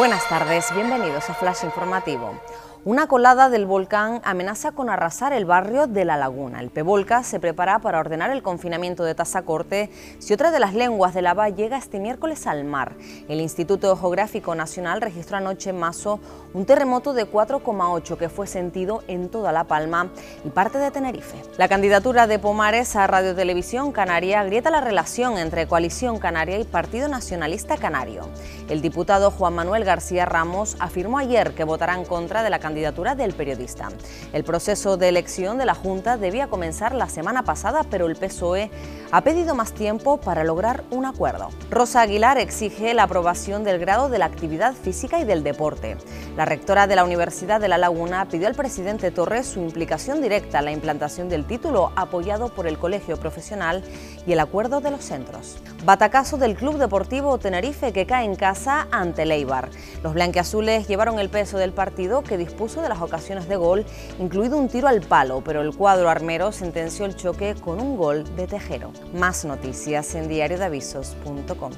Buenas tardes, bienvenidos a Flash Informativo. Una colada del volcán amenaza con arrasar el barrio de La Laguna. El Pevolca se prepara para ordenar el confinamiento de Tazacorte si otra de las lenguas de lava llega este miércoles al mar. El Instituto Geográfico Nacional registró anoche en Mazo un terremoto de 4,8 que fue sentido en toda La Palma y parte de Tenerife. La candidatura de Pomares a Radio Televisión Canaria grieta la relación entre Coalición Canaria y Partido Nacionalista Canario. El diputado Juan Manuel García Ramos afirmó ayer que votará en contra de la candidatura del periodista. El proceso de elección de la Junta debía comenzar la semana pasada, pero el PSOE ha pedido más tiempo para lograr un acuerdo. Rosa Aguilar exige la aprobación del grado de la actividad física y del deporte. La rectora de la Universidad de La Laguna pidió al presidente Torres su implicación directa en la implantación del título, apoyado por el Colegio Profesional y el acuerdo de los centros. Batacazo del Club Deportivo Tenerife que cae en casa ante Leibar. Los blanqueazules llevaron el peso del partido que dispuso de las ocasiones de gol, incluido un tiro al palo, pero el cuadro armero sentenció el choque con un gol de Tejero. Más noticias en diariodavisos.com.